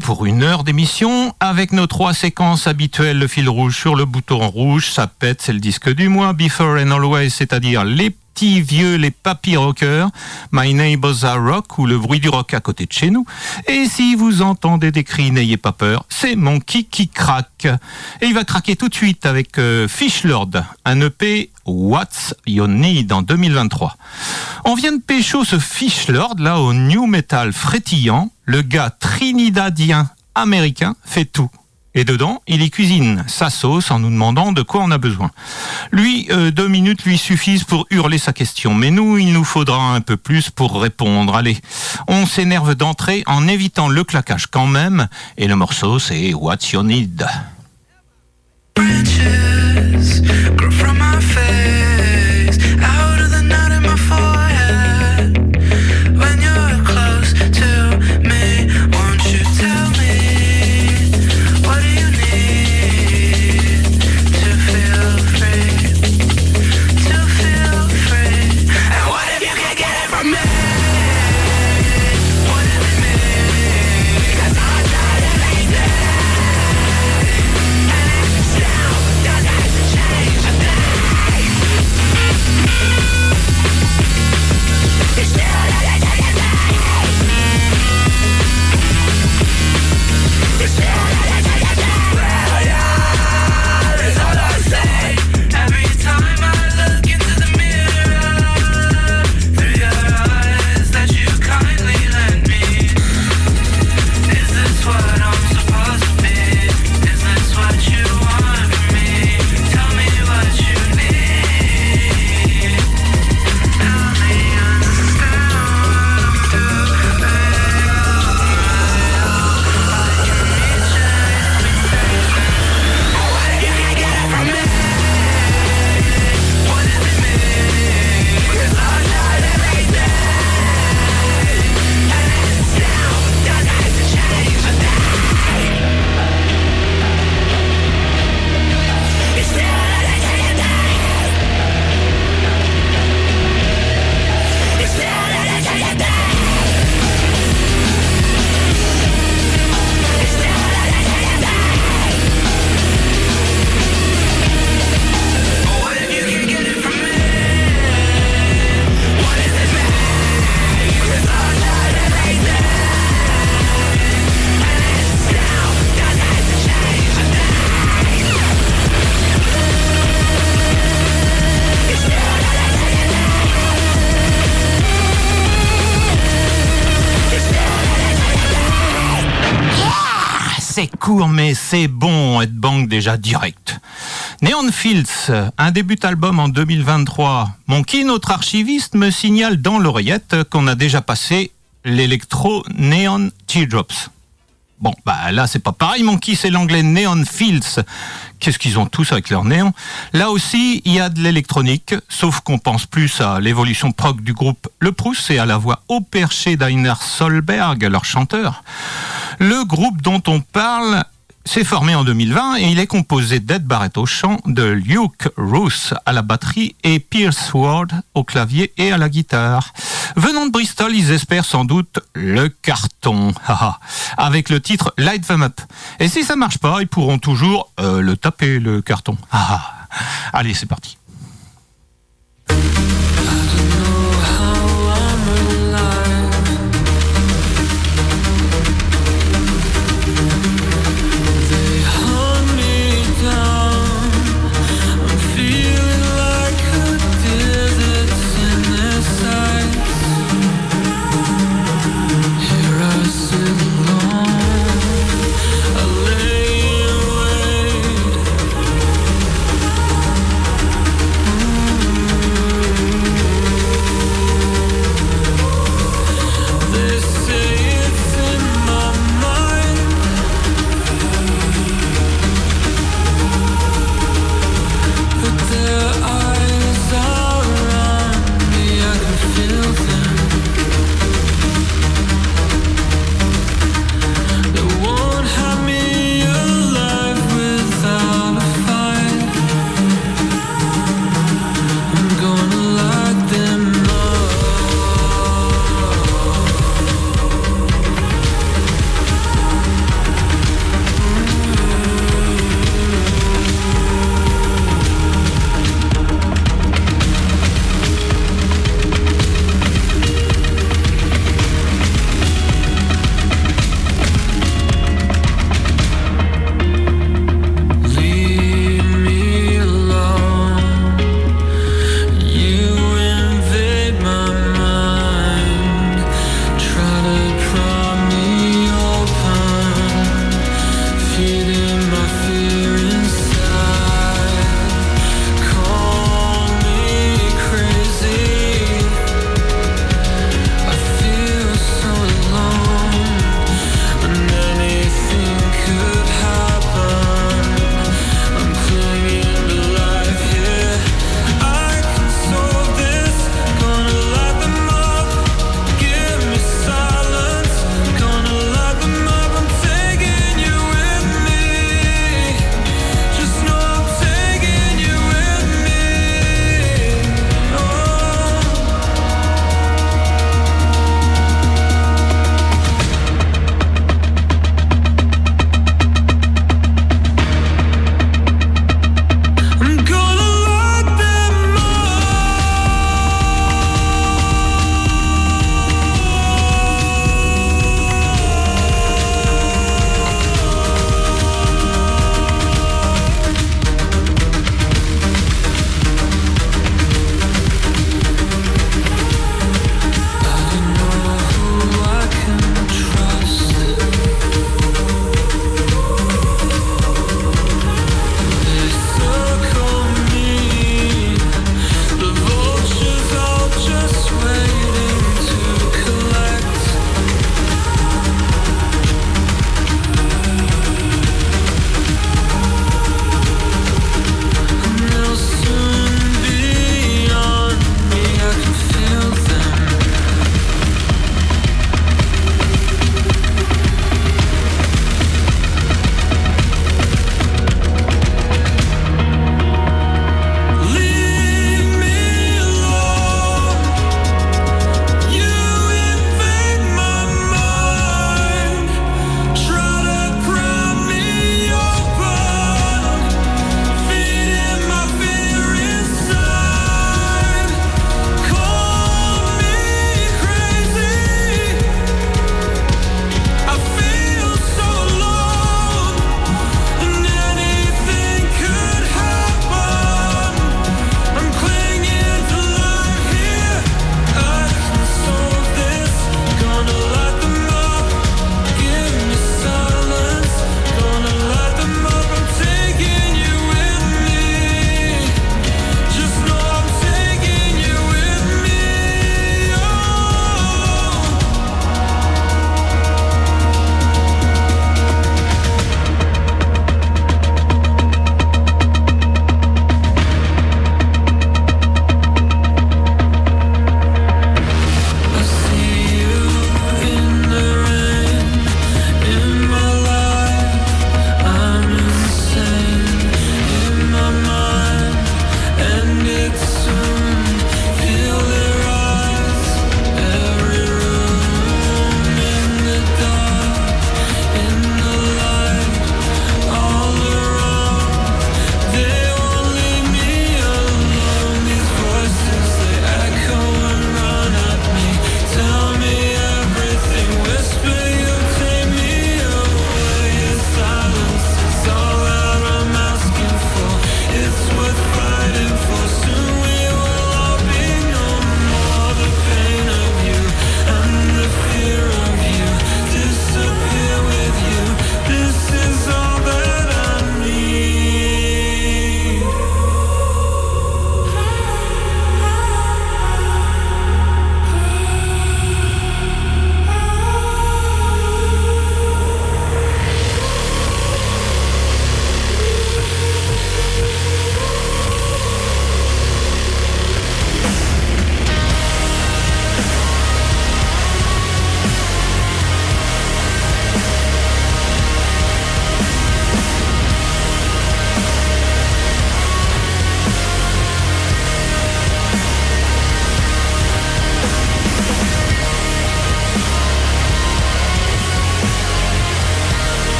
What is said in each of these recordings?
pour une heure d'émission avec nos trois séquences habituelles. Le fil rouge sur le bouton rouge, ça pète, c'est le disque du mois. Before and Always, c'est-à-dire les petits vieux, les papy rockers. My Neighbors Are Rock ou le bruit du rock à côté de chez nous. Et si vous entendez des cris, n'ayez pas peur, c'est mon qui craque. Et il va craquer tout de suite avec euh, Fish Lord, un EP What's Your Need en 2023. On vient de pécho ce Fish Lord là au new metal frétillant. Le gars trinidadien américain fait tout. Et dedans, il y cuisine sa sauce en nous demandant de quoi on a besoin. Lui, euh, deux minutes lui suffisent pour hurler sa question. Mais nous, il nous faudra un peu plus pour répondre. Allez, on s'énerve d'entrée en évitant le claquage quand même. Et le morceau, c'est What's Your Need? Déjà direct. Neon Fields, un début album en 2023. Mon qui, notre archiviste, me signale dans l'oreillette qu'on a déjà passé l'électro Neon Teardrops. Bon, bah là c'est pas pareil, mon qui c'est l'anglais Neon Fields. Qu'est-ce qu'ils ont tous avec leur néon? Là aussi, il y a de l'électronique, sauf qu'on pense plus à l'évolution prog du groupe Le Proust et à la voix au perché d'Ainer Solberg, leur chanteur. Le groupe dont on parle s'est formé en 2020 et il est composé d'Ed Barrett au chant, de Luke Roos à la batterie et Pierce Ward au clavier et à la guitare. Venant de Bristol, ils espèrent sans doute le carton, avec le titre Light Them Up. Et si ça marche pas, ils pourront toujours euh, le taper le carton. Allez, c'est parti.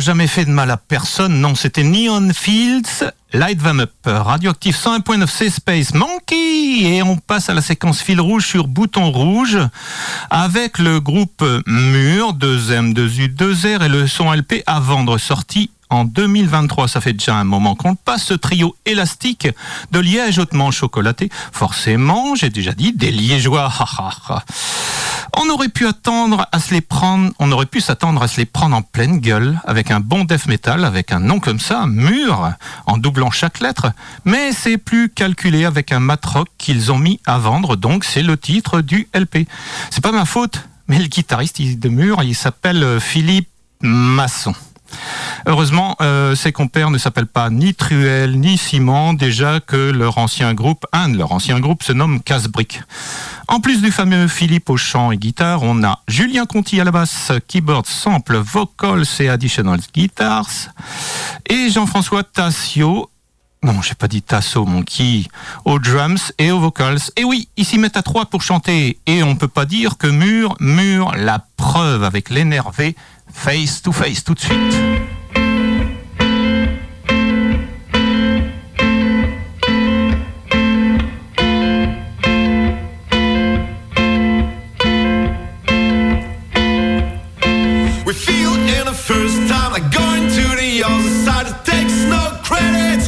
Jamais fait de mal à personne. Non, c'était Neon Fields, Light Them Up, Radioactive 101.9 C Space Monkey. Et on passe à la séquence fil rouge sur bouton rouge avec le groupe Mur, 2M, 2U, 2R et le son LP à vendre sorti en 2023. Ça fait déjà un moment qu'on passe, ce trio élastique de liège hautement chocolaté. Forcément, j'ai déjà dit, des liégeois. on aurait pu attendre à se les prendre, on aurait pu s'attendre à se les prendre en pleine gueule avec un bon death metal, avec un nom comme ça, mur, en doublant chaque lettre. Mais c'est plus calculé avec un mat rock qu'ils ont mis à vendre, donc c'est le titre du LP. C'est pas ma faute, mais le guitariste de mur, il s'appelle Philippe Masson. Heureusement, euh, ces compères ne s'appellent pas ni Truel ni Simon, déjà que leur ancien groupe, un de leurs anciens groupes, se nomme Casbrick. En plus du fameux Philippe au chant et guitare, on a Julien Conti à la basse, keyboard, sample, vocals et additional guitars, et Jean-François Tassio non, j'ai pas dit Tasso, mon qui, aux drums et aux vocals. Et oui, ils s'y mettent à trois pour chanter. Et on peut pas dire que Mur, Mur, la preuve avec l'énervé, face to face tout de suite. We feel in the first time like going to the other side. It takes no credit,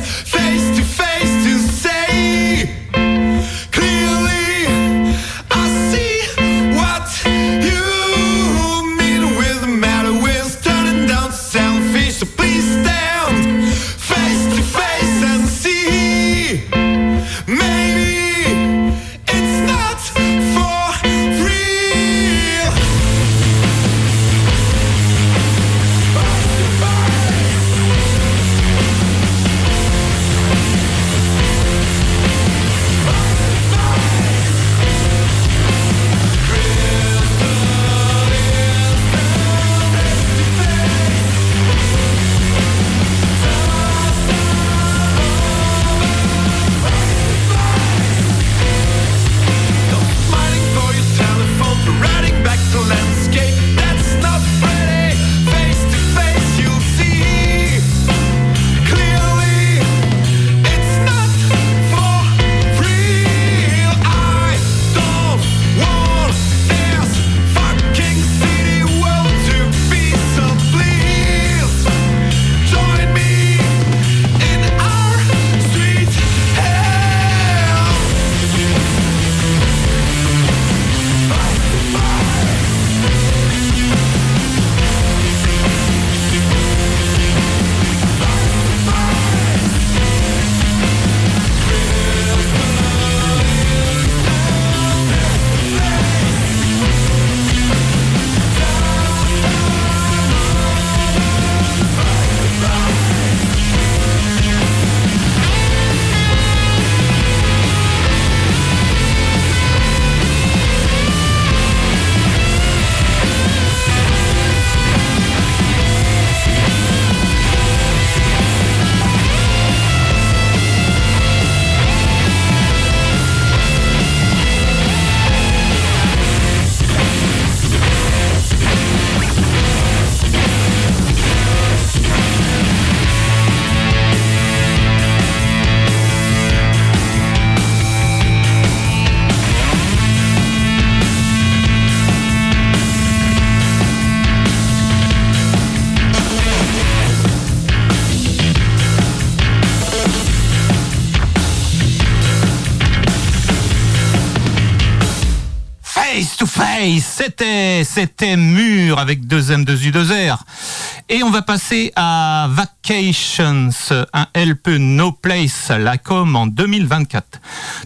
Face, c'était, c'était mur avec deux M, deux U, deux R. Et on va passer à Vacations, un LP No Place, la com en 2024.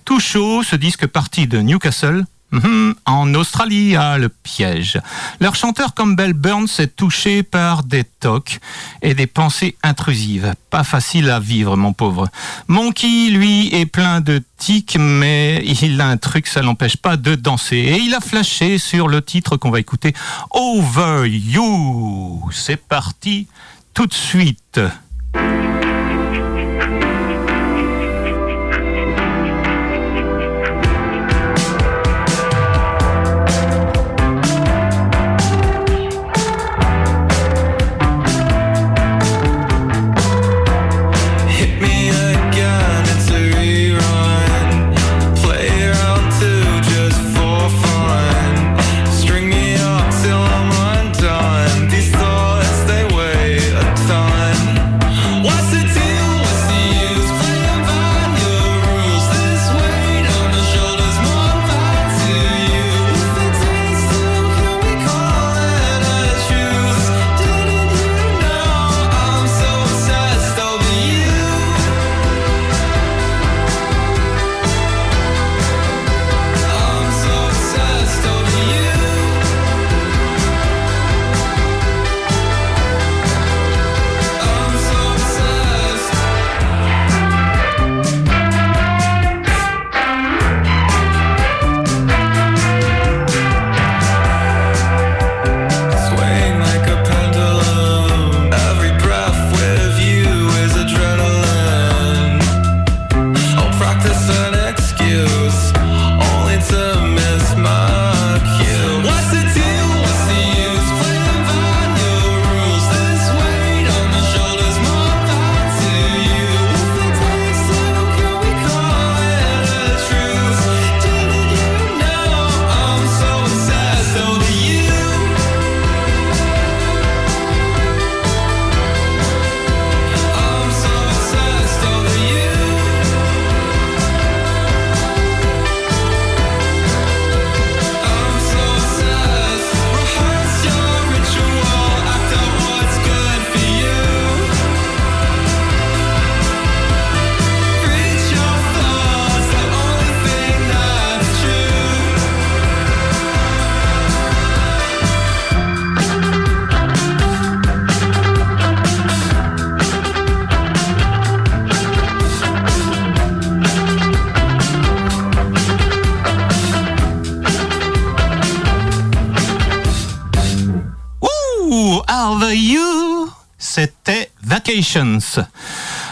Tout chaud, ce disque parti de Newcastle. Mhm, En Australie, à le piège. Leur chanteur Campbell Burns est touché par des tocs et des pensées intrusives. Pas facile à vivre, mon pauvre. Monkey, lui, est plein de tics, mais il a un truc, ça l'empêche pas de danser. Et il a flashé sur le titre qu'on va écouter, Over You. C'est parti tout de suite.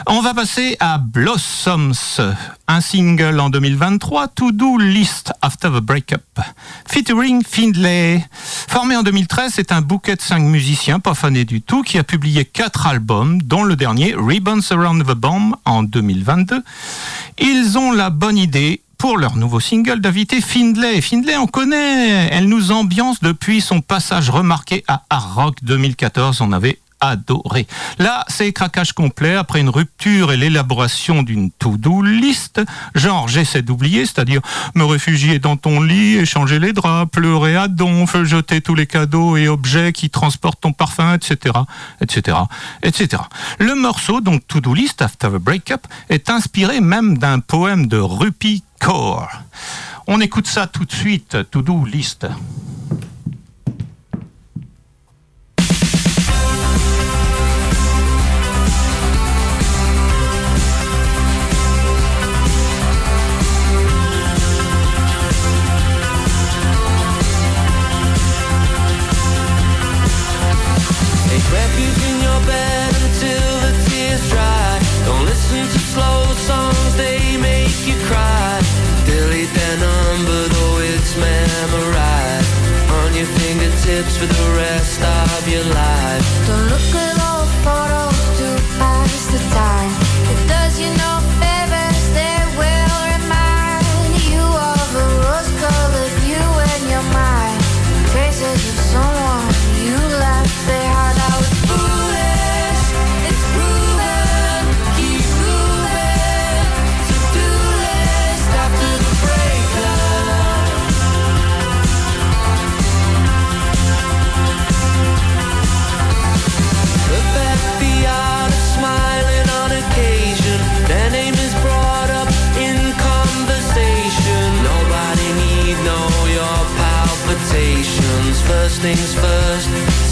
On va passer à Blossoms, un single en 2023, To Do List After the Breakup, featuring Findlay. Formé en 2013, c'est un bouquet de cinq musiciens, pas fanés du tout, qui a publié quatre albums, dont le dernier, Ribbons Around the Bomb, en 2022. Ils ont la bonne idée pour leur nouveau single d'inviter Findlay. Findlay, on connaît, elle nous ambiance depuis son passage remarqué à Hard Rock 2014. On avait adoré. Là, c'est craquage complet après une rupture et l'élaboration d'une to-do list. Genre, j'essaie d'oublier, c'est-à-dire me réfugier dans ton lit, échanger les draps, pleurer à donf, jeter tous les cadeaux et objets qui transportent ton parfum, etc., etc., etc. Le morceau, donc to-do list after a breakup, est inspiré même d'un poème de Rupi Kaur. On écoute ça tout de suite, to-do list. Fingertips for the rest of your life. Don't look at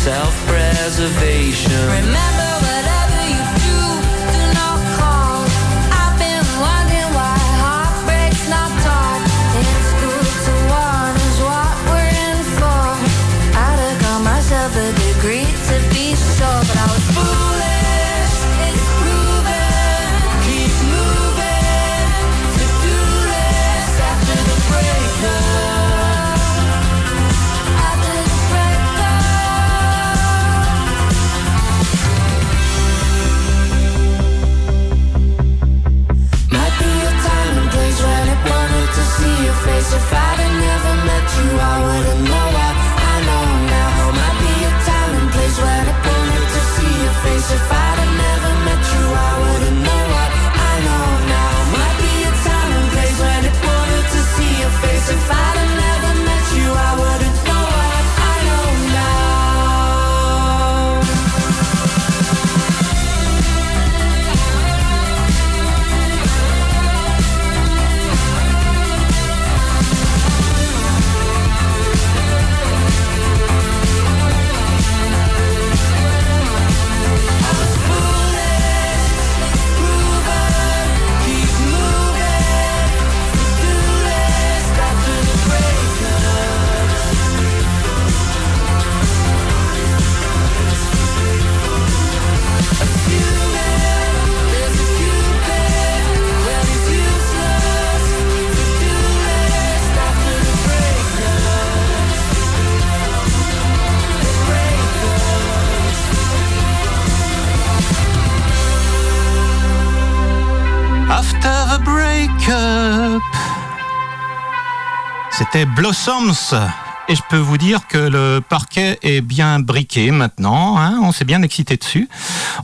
self-preservation. Remember C'était Blossoms. Et je peux vous dire que le parquet est bien briqué maintenant. hein, on s'est bien excité dessus.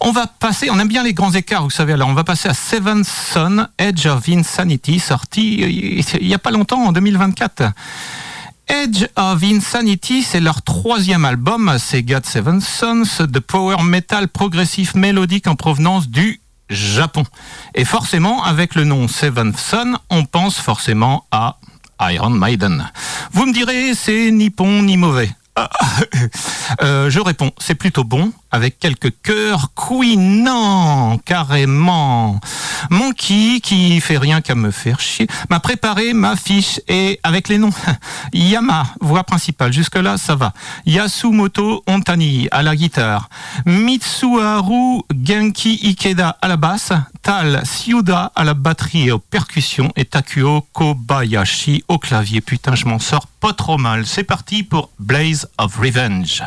On va passer, on aime bien les grands écarts, vous savez. Alors, on va passer à Seven Son, Edge of Insanity, sorti euh, il n'y a pas longtemps, en 2024. Edge of Insanity, c'est leur troisième album, c'est God Seven Sons, de power metal progressif mélodique en provenance du Japon. Et forcément, avec le nom Seven Son, on pense forcément à Iron Maiden. Vous me direz, c'est ni bon ni mauvais. Ah, euh, je réponds, c'est plutôt bon avec quelques chœurs couinants, carrément. Monkey, qui fait rien qu'à me faire chier, m'a préparé ma fiche et avec les noms. Yama, voix principale, jusque-là ça va. Yasumoto Ontani à la guitare. Mitsuharu Genki Ikeda à la basse. Tal Siuda à la batterie et aux percussions. Et Takuo Kobayashi au clavier. Putain, je m'en sors pas trop mal. C'est parti pour Blaze of Revenge.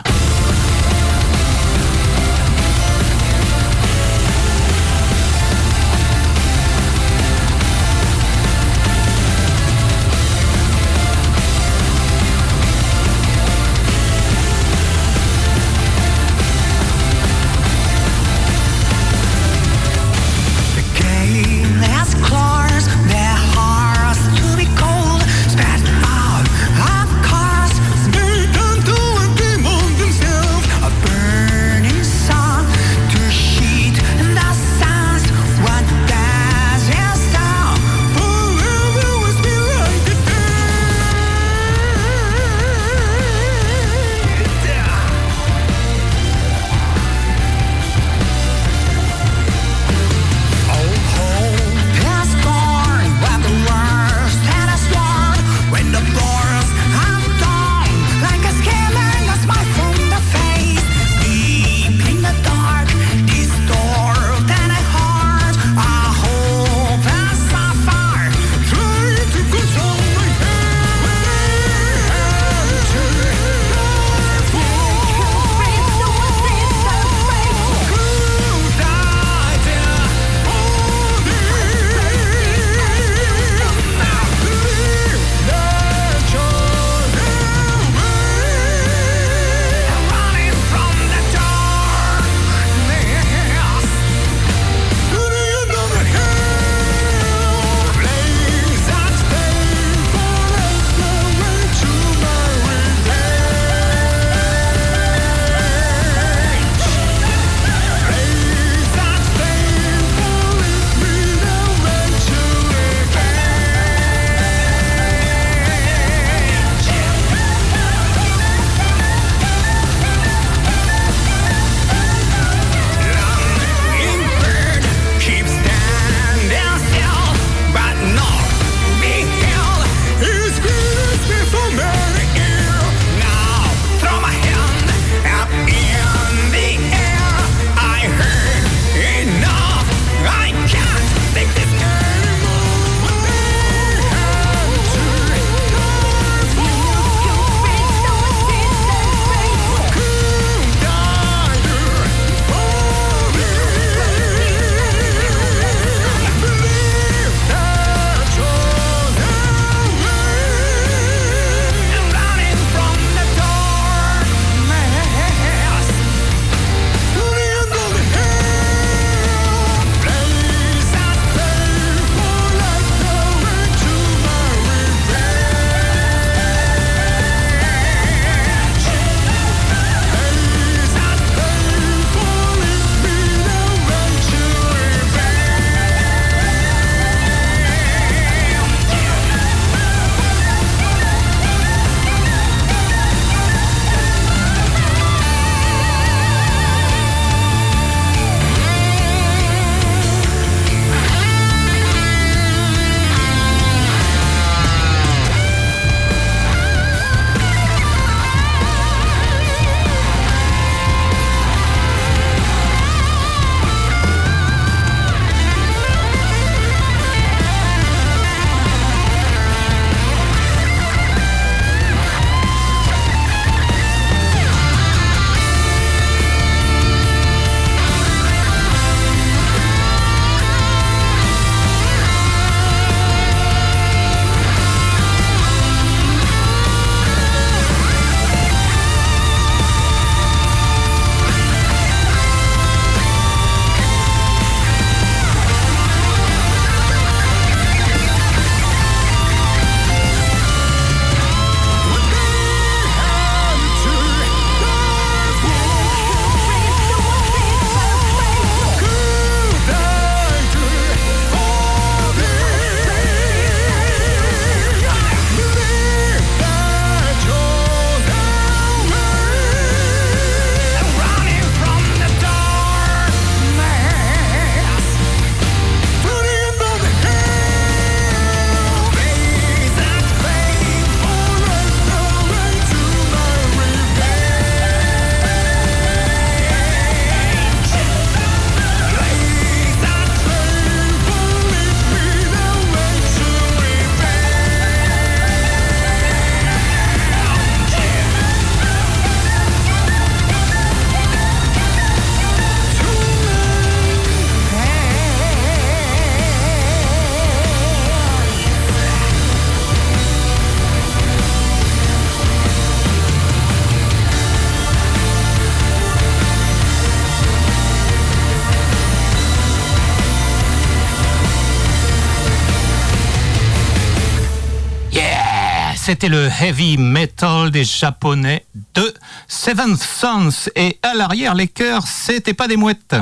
C'était le heavy metal des japonais de Seventh Sons. Et à l'arrière, les chœurs, c'était pas des mouettes.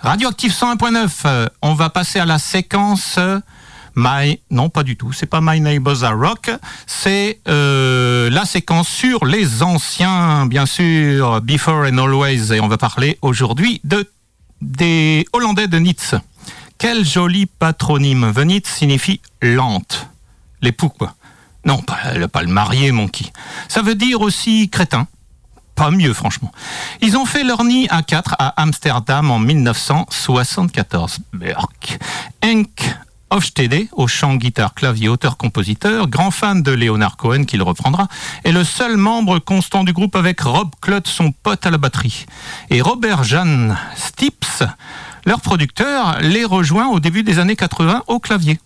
Radioactive 101.9, euh, on va passer à la séquence euh, My... Non, pas du tout, c'est pas My Neighbors Are Rock, c'est euh, la séquence sur les anciens, bien sûr, Before and Always. Et on va parler aujourd'hui de, des Hollandais de Nitz. Quel joli patronyme. Venitz signifie lente. L'époux, quoi. Non, pas, pas le marié, mon qui. Ça veut dire aussi crétin. Pas mieux, franchement. Ils ont fait leur nid à 4 à Amsterdam en 1974. Berk. Henk Hofstede, au chant, guitare, clavier, auteur-compositeur, grand fan de Leonard Cohen qu'il reprendra, est le seul membre constant du groupe avec Rob Clutt, son pote à la batterie. Et Robert Jan Stips, leur producteur, les rejoint au début des années 80 au clavier.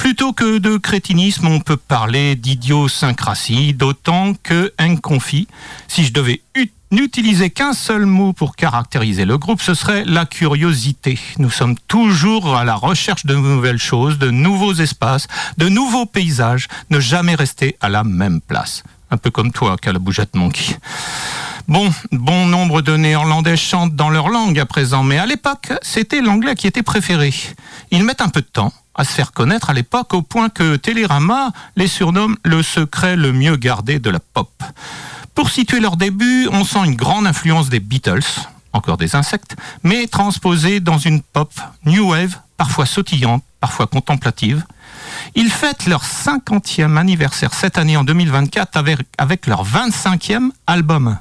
Plutôt que de crétinisme, on peut parler d'idiosyncrasie, d'autant que inconfit. Si je devais ut- n'utiliser qu'un seul mot pour caractériser le groupe, ce serait la curiosité. Nous sommes toujours à la recherche de nouvelles choses, de nouveaux espaces, de nouveaux paysages, ne jamais rester à la même place. Un peu comme toi, Calabougette Monkey. Bon, bon nombre de Néerlandais chantent dans leur langue à présent, mais à l'époque, c'était l'anglais qui était préféré. Ils mettent un peu de temps à se faire connaître à l'époque au point que Télérama les surnomme le secret le mieux gardé de la pop. Pour situer leur début, on sent une grande influence des Beatles, encore des insectes, mais transposée dans une pop new wave, parfois sautillante, parfois contemplative. Ils fêtent leur 50e anniversaire cette année en 2024 avec, avec leur 25e album.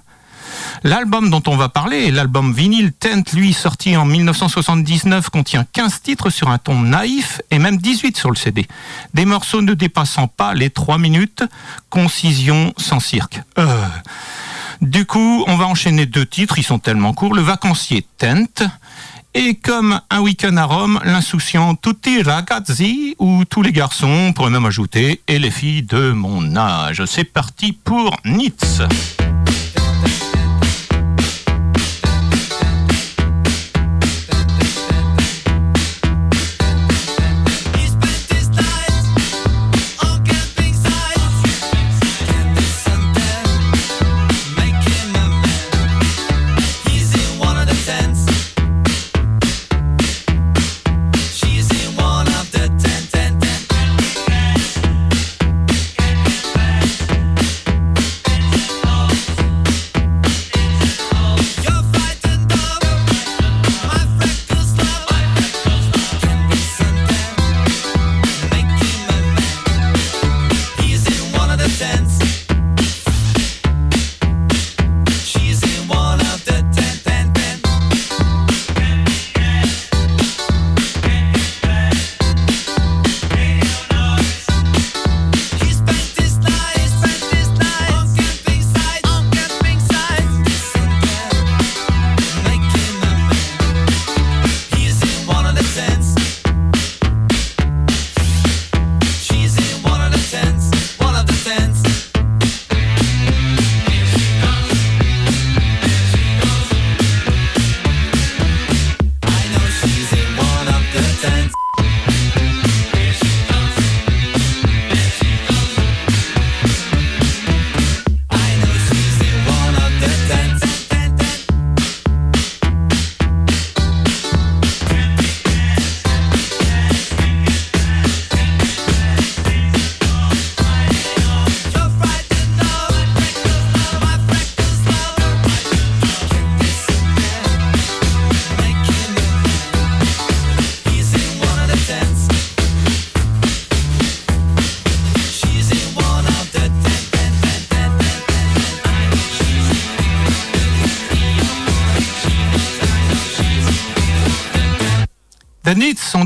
L'album dont on va parler, l'album vinyle Tent, lui, sorti en 1979, contient 15 titres sur un ton naïf et même 18 sur le CD. Des morceaux ne dépassant pas les 3 minutes, concision sans cirque. Euh. Du coup, on va enchaîner deux titres, ils sont tellement courts. Le vacancier Tent et comme un week-end à Rome, l'insouciant Tutti ragazzi, ou tous les garçons, on pourrait même ajouter, et les filles de mon âge. C'est parti pour Nitz.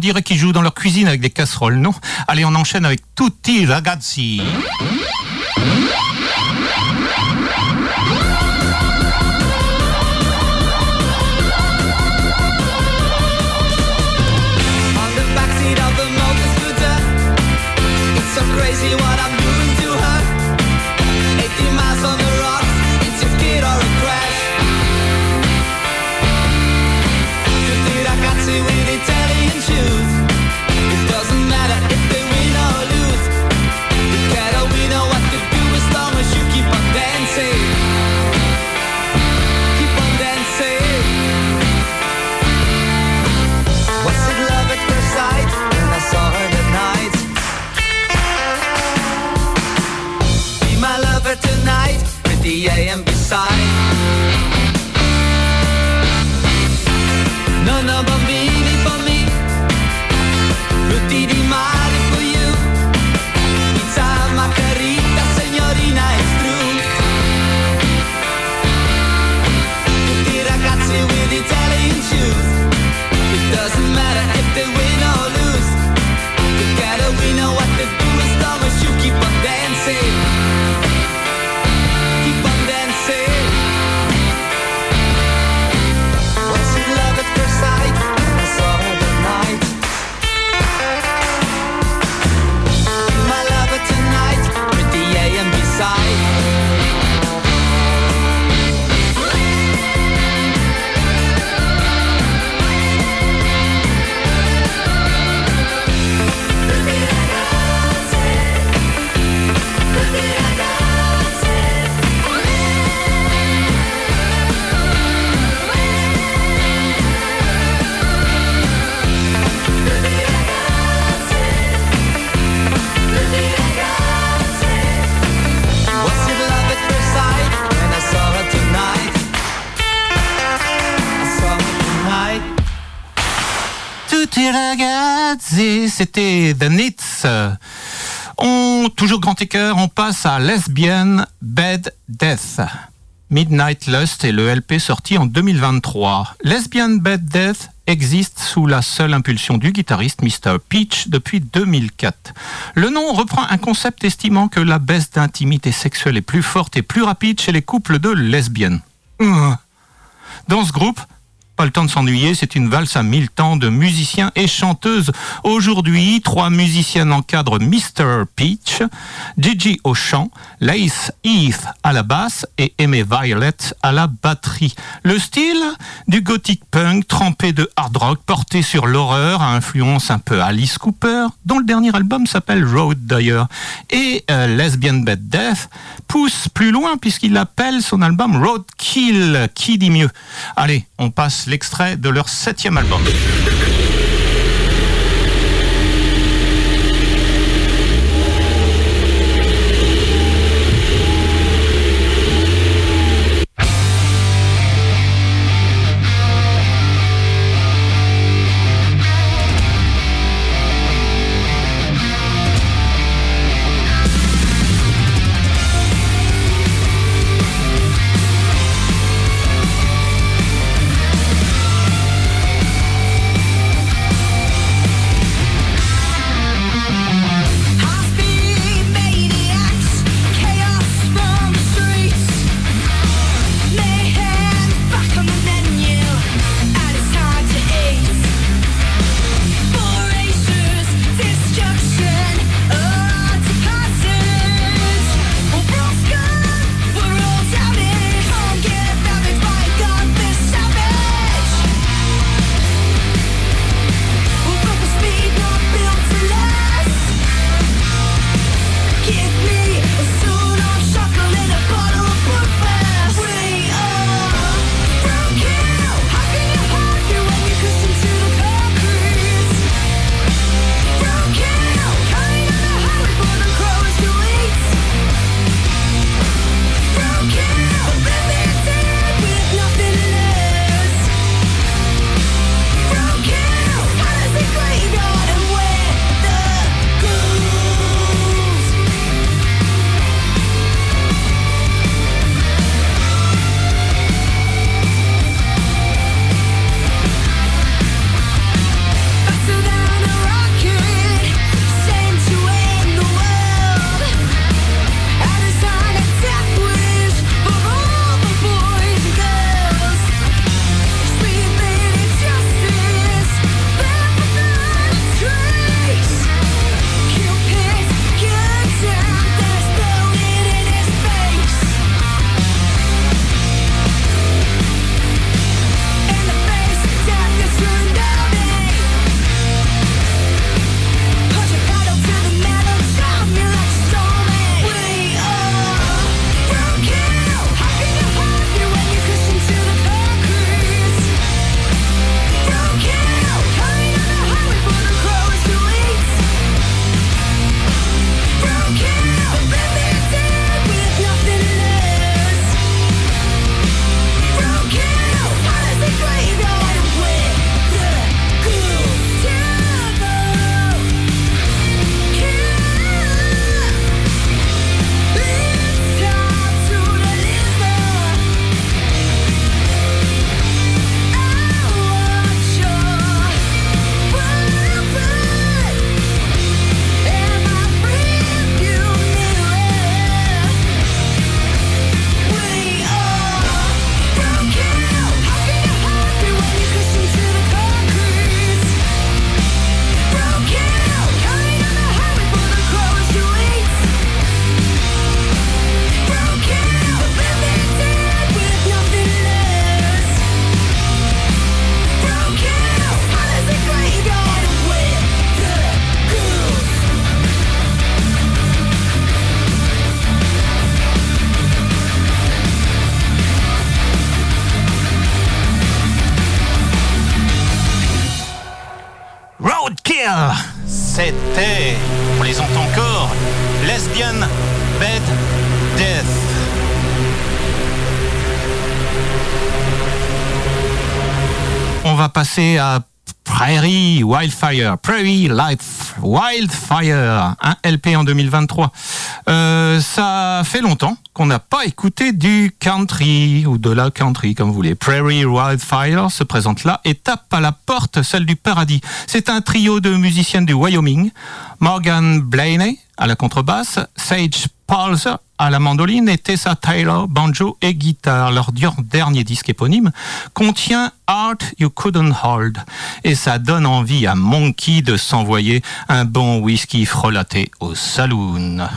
Dirait qu'ils jouent dans leur cuisine avec des casseroles, non? Allez, on enchaîne avec Tutti ragazzi. Ragazzi, c'était The Nits. On, toujours grand écœur, on passe à Lesbian Bed Death. Midnight Lust est le LP sorti en 2023. Lesbian Bed Death existe sous la seule impulsion du guitariste Mr. Peach depuis 2004. Le nom reprend un concept estimant que la baisse d'intimité sexuelle est plus forte et plus rapide chez les couples de lesbiennes. Mmh. Dans ce groupe, pas le temps de s'ennuyer, c'est une valse à mille temps de musiciens et chanteuses. Aujourd'hui, trois musiciennes encadrent Mr. Peach, Gigi au chant, Lace Heath à la basse et Aimee Violet à la batterie. Le style du gothic punk trempé de hard rock porté sur l'horreur à influence un peu Alice Cooper, dont le dernier album s'appelle Road d'ailleurs. Et euh, Lesbian Bed Death pousse plus loin puisqu'il appelle son album Roadkill. Qui dit mieux? Allez, on passe l'extrait de leur septième album. Passer à Prairie Wildfire, Prairie Life Wildfire, un LP en 2023. Euh, ça fait longtemps qu'on n'a pas écouté du country ou de la country, comme vous voulez. Prairie Wildfire se présente là et tape à la porte, celle du paradis. C'est un trio de musiciennes du Wyoming. Morgan Blaney à la contrebasse, Sage Palzer à la mandoline et Tessa Taylor, banjo et guitare. Leur dernier disque éponyme contient Art You Couldn't Hold. Et ça donne envie à Monkey de s'envoyer un bon whisky frelaté au saloon.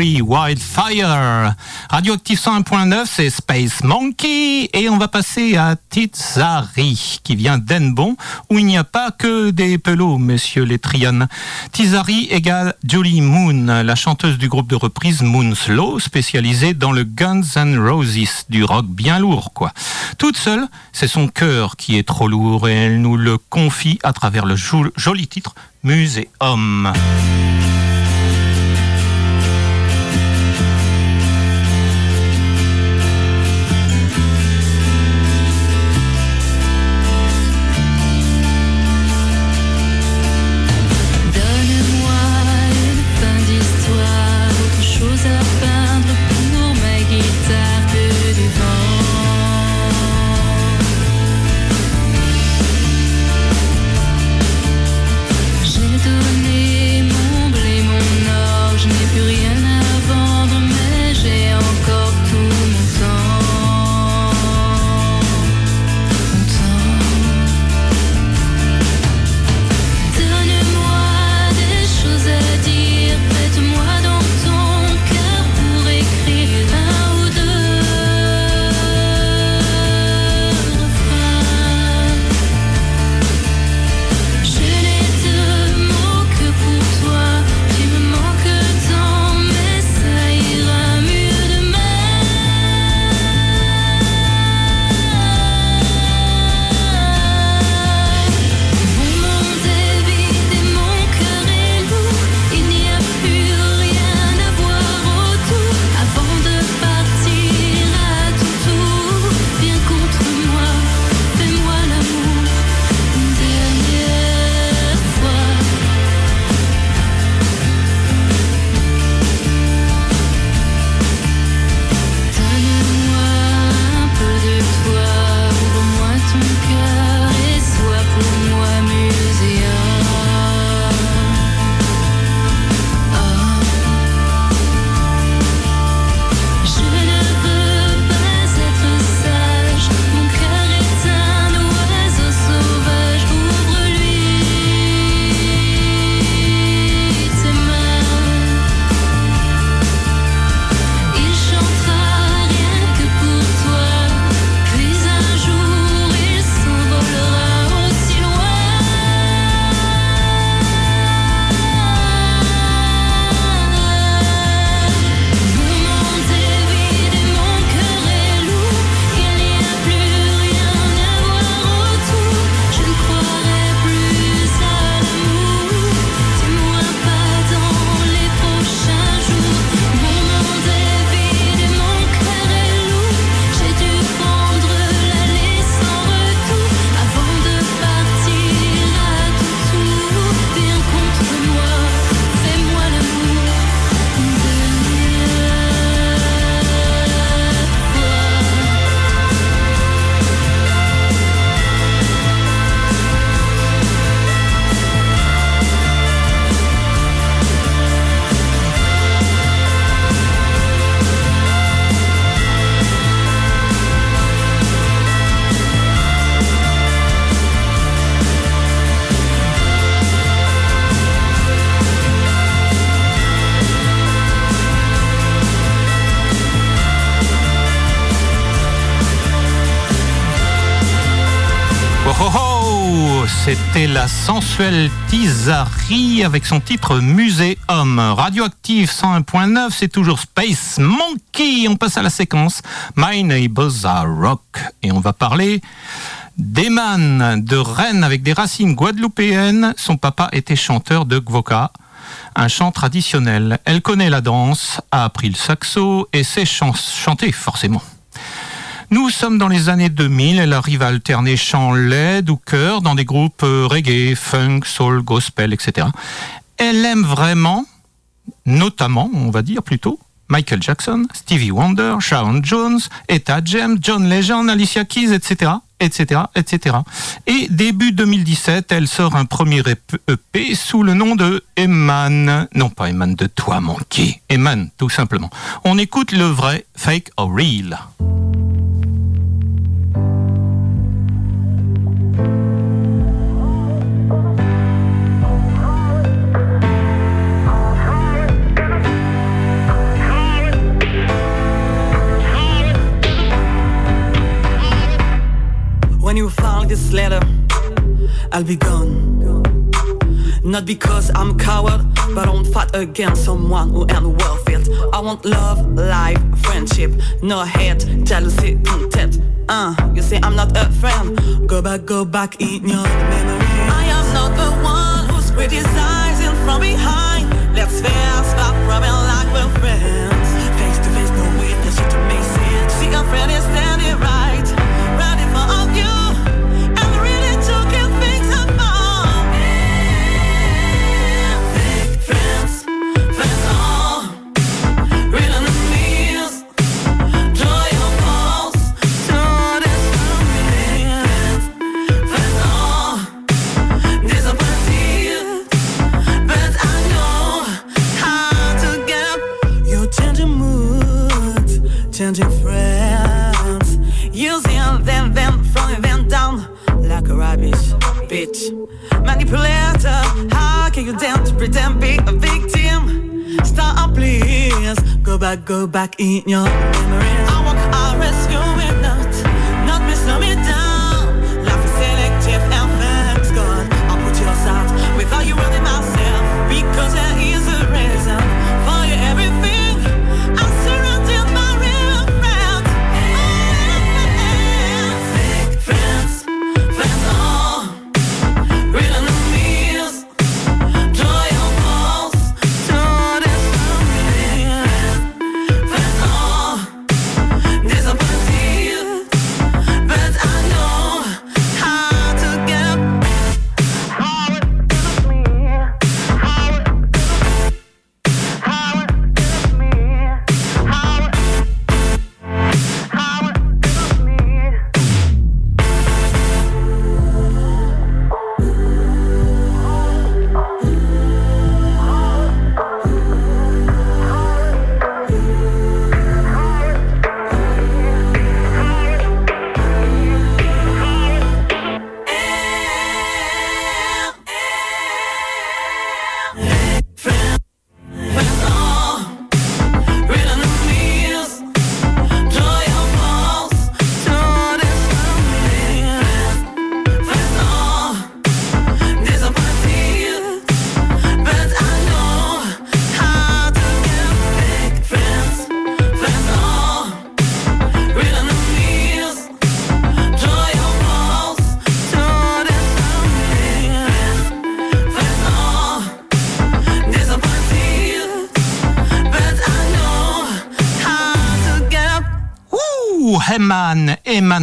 Prairie Wildfire. Radioactive 101.9, c'est Space Monkey. Et on va passer à Tizari, qui vient d'Enbon, où il n'y a pas que des pelots, messieurs les Trianes. Tizari égale Julie Moon, la chanteuse du groupe de reprise Moon Slow, spécialisée dans le Guns N' Roses, du rock bien lourd, quoi. Toute seule, c'est son cœur qui est trop lourd et elle nous le confie à travers le jo- joli titre Muséum. La sensuelle Tizari avec son titre Muséum. Radioactive 101.9, c'est toujours Space Monkey. On passe à la séquence My Neighbors Are Rock. Et on va parler d'Eman de Rennes avec des racines guadeloupéennes. Son papa était chanteur de Gvoka, un chant traditionnel. Elle connaît la danse, a appris le saxo et sait chan- chanter forcément. Nous sommes dans les années 2000, elle arrive à alterner chant LED ou chœur dans des groupes euh, reggae, funk, soul, gospel, etc. Elle aime vraiment, notamment, on va dire plutôt, Michael Jackson, Stevie Wonder, Sharon Jones, Etta James, John Legend, Alicia Keys, etc., etc., etc. Et début 2017, elle sort un premier EP sous le nom de Eman. Non, pas Eman de toi, manqué. Eman, tout simplement. On écoute le vrai Fake or Real. I'll be gone. Not because I'm a coward, but I won't fight against someone who ain't worth it. I want love, life, friendship, no hate, jealousy, contempt. Uh, you say I'm not a friend. Go back, go back in your memory. I am not the one who's criticizing from behind. Let's face stop rubbing like we're friends. Bitch. Manipulator, how can you dare to pretend be a victim? Stop, please. Go back, go back in your memories. I won't arrest you if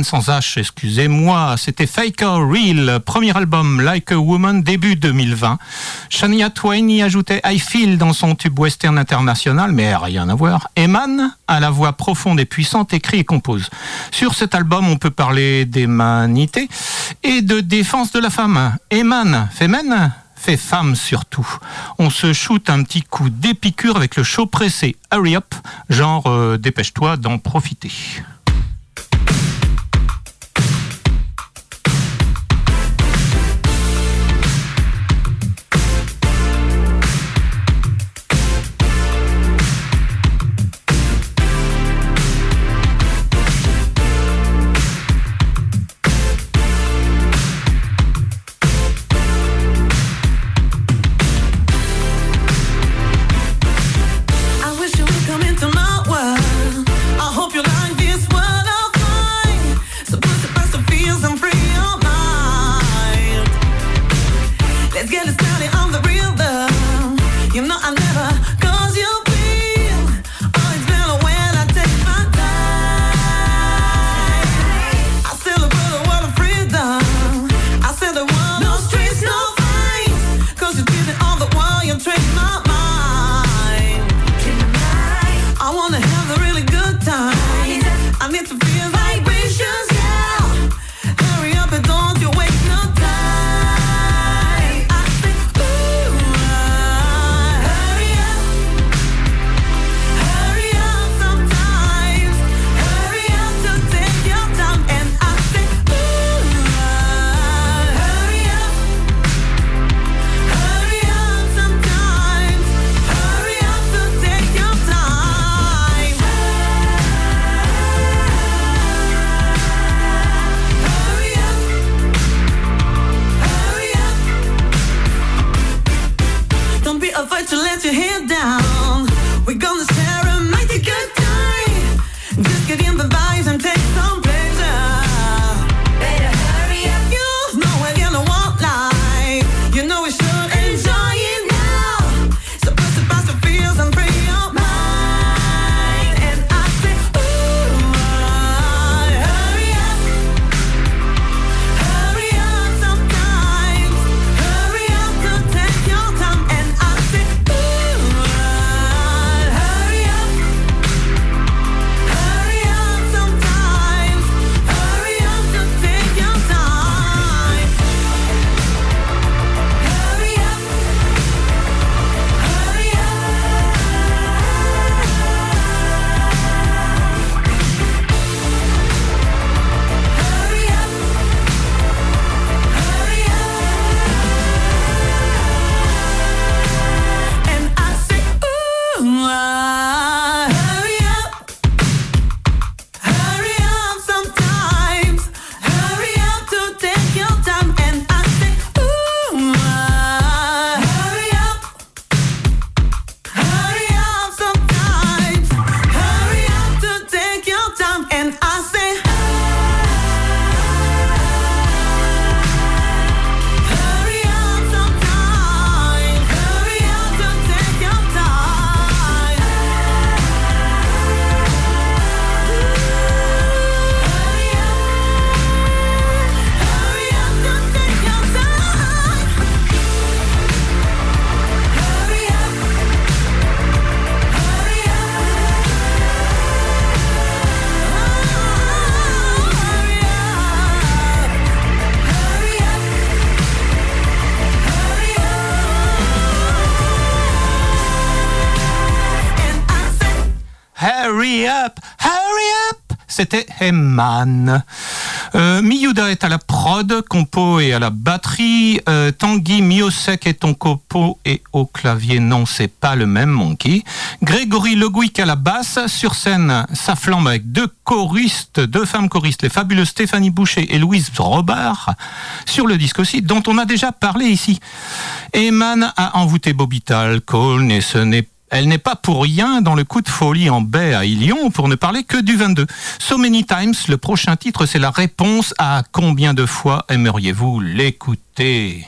Sans H, excusez-moi, c'était Faker Real, premier album Like a Woman, début 2020. Shania Twain y ajoutait I Feel dans son tube western international, mais rien à voir. Eman, à la voix profonde et puissante, écrit et compose. Sur cet album, on peut parler d'humanité et de défense de la femme. Eman, fémène fait femme surtout. On se shoot un petit coup d'épicure avec le chaud pressé Hurry Up, genre euh, dépêche-toi d'en profiter. hurry up C'était Heyman. Euh, Miyuda est à la prod, compo et à la batterie. Euh, Tanguy Miosek est en copo et au clavier. Non, c'est pas le même monkey. Grégory Leguic à la basse. Sur scène, ça flambe avec deux choristes, deux femmes choristes, les fabuleuses Stéphanie Boucher et Louise Robard, sur le disque aussi, dont on a déjà parlé ici. Eman a envoûté Bobital, Colne et ce n'est pas elle n'est pas pour rien dans le coup de folie en baie à Ilion pour ne parler que du 22. So Many Times, le prochain titre, c'est la réponse à combien de fois aimeriez-vous l'écouter?